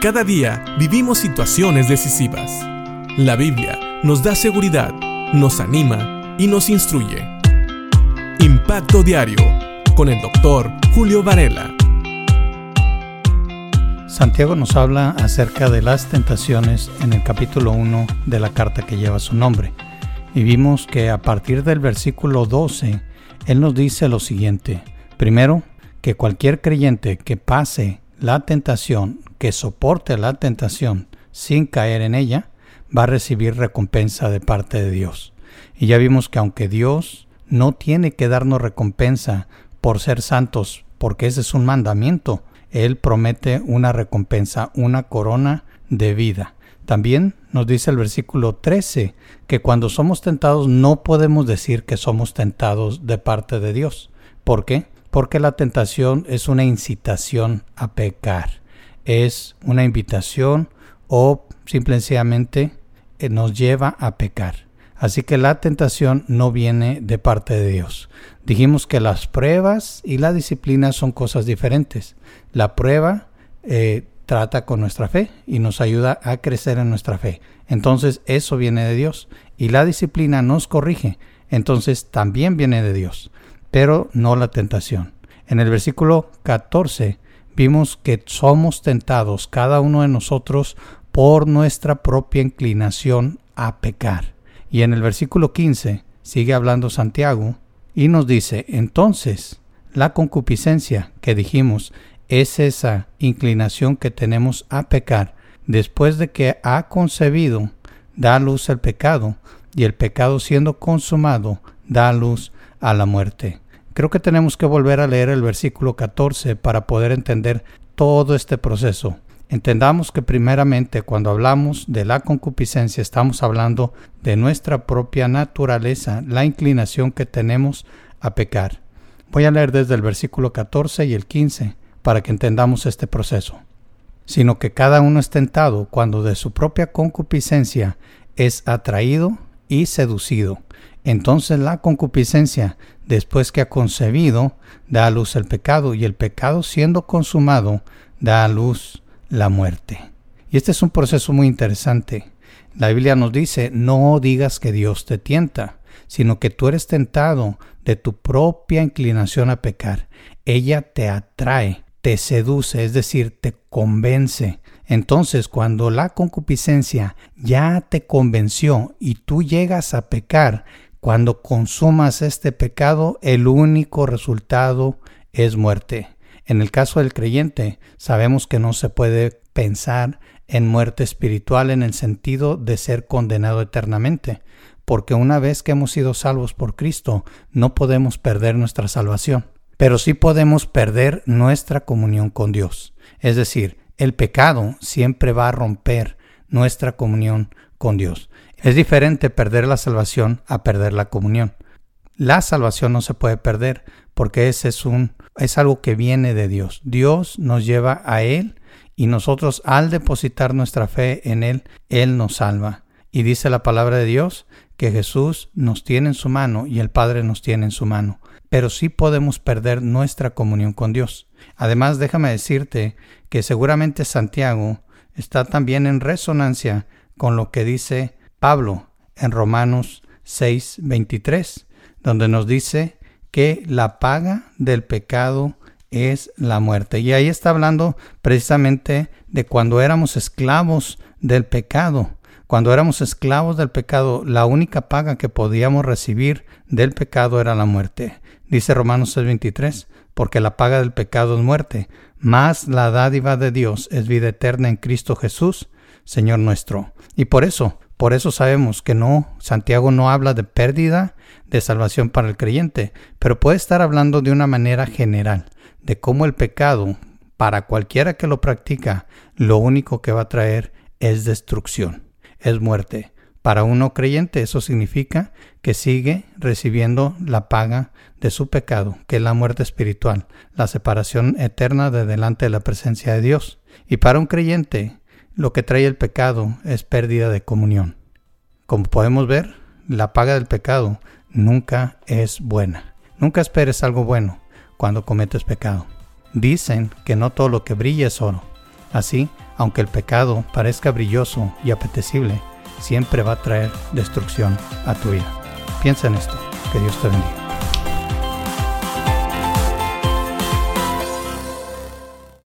Cada día vivimos situaciones decisivas. La Biblia nos da seguridad, nos anima y nos instruye. Impacto Diario con el doctor Julio Varela. Santiago nos habla acerca de las tentaciones en el capítulo 1 de la carta que lleva su nombre. Y vimos que a partir del versículo 12, él nos dice lo siguiente. Primero, que cualquier creyente que pase la tentación, que soporte la tentación sin caer en ella, va a recibir recompensa de parte de Dios. Y ya vimos que aunque Dios no tiene que darnos recompensa por ser santos, porque ese es un mandamiento, Él promete una recompensa, una corona de vida. También nos dice el versículo 13 que cuando somos tentados no podemos decir que somos tentados de parte de Dios. ¿Por qué? Porque la tentación es una incitación a pecar. Es una invitación o simplemente eh, nos lleva a pecar. Así que la tentación no viene de parte de Dios. Dijimos que las pruebas y la disciplina son cosas diferentes. La prueba eh, trata con nuestra fe y nos ayuda a crecer en nuestra fe. Entonces eso viene de Dios. Y la disciplina nos corrige. Entonces también viene de Dios. Pero no la tentación. En el versículo 14 vimos que somos tentados cada uno de nosotros por nuestra propia inclinación a pecar. Y en el versículo 15 sigue hablando Santiago y nos dice, entonces, la concupiscencia que dijimos es esa inclinación que tenemos a pecar después de que ha concebido, da luz al pecado, y el pecado siendo consumado, da luz a la muerte. Creo que tenemos que volver a leer el versículo 14 para poder entender todo este proceso. Entendamos que primeramente cuando hablamos de la concupiscencia estamos hablando de nuestra propia naturaleza, la inclinación que tenemos a pecar. Voy a leer desde el versículo 14 y el 15 para que entendamos este proceso, sino que cada uno es tentado cuando de su propia concupiscencia es atraído y seducido. Entonces la concupiscencia, después que ha concebido, da a luz el pecado, y el pecado siendo consumado, da a luz la muerte. Y este es un proceso muy interesante. La Biblia nos dice, no digas que Dios te tienta, sino que tú eres tentado de tu propia inclinación a pecar. Ella te atrae te seduce, es decir, te convence. Entonces, cuando la concupiscencia ya te convenció y tú llegas a pecar, cuando consumas este pecado, el único resultado es muerte. En el caso del creyente, sabemos que no se puede pensar en muerte espiritual en el sentido de ser condenado eternamente, porque una vez que hemos sido salvos por Cristo, no podemos perder nuestra salvación pero sí podemos perder nuestra comunión con Dios. Es decir, el pecado siempre va a romper nuestra comunión con Dios. Es diferente perder la salvación a perder la comunión. La salvación no se puede perder porque ese es un es algo que viene de Dios. Dios nos lleva a él y nosotros al depositar nuestra fe en él, él nos salva. Y dice la palabra de Dios que Jesús nos tiene en su mano y el Padre nos tiene en su mano pero sí podemos perder nuestra comunión con Dios. Además, déjame decirte que seguramente Santiago está también en resonancia con lo que dice Pablo en Romanos 6:23, donde nos dice que la paga del pecado es la muerte. Y ahí está hablando precisamente de cuando éramos esclavos del pecado. Cuando éramos esclavos del pecado, la única paga que podíamos recibir del pecado era la muerte. Dice Romanos 6:23, porque la paga del pecado es muerte, mas la dádiva de Dios es vida eterna en Cristo Jesús, Señor nuestro. Y por eso, por eso sabemos que no, Santiago no habla de pérdida de salvación para el creyente, pero puede estar hablando de una manera general, de cómo el pecado, para cualquiera que lo practica, lo único que va a traer es destrucción, es muerte. Para un no creyente eso significa que sigue recibiendo la paga de su pecado, que es la muerte espiritual, la separación eterna de delante de la presencia de Dios. Y para un creyente lo que trae el pecado es pérdida de comunión. Como podemos ver, la paga del pecado nunca es buena. Nunca esperes algo bueno cuando cometes pecado. Dicen que no todo lo que brilla es oro. Así, aunque el pecado parezca brilloso y apetecible, siempre va a traer destrucción a tu vida. Piensa en esto. Que Dios te bendiga.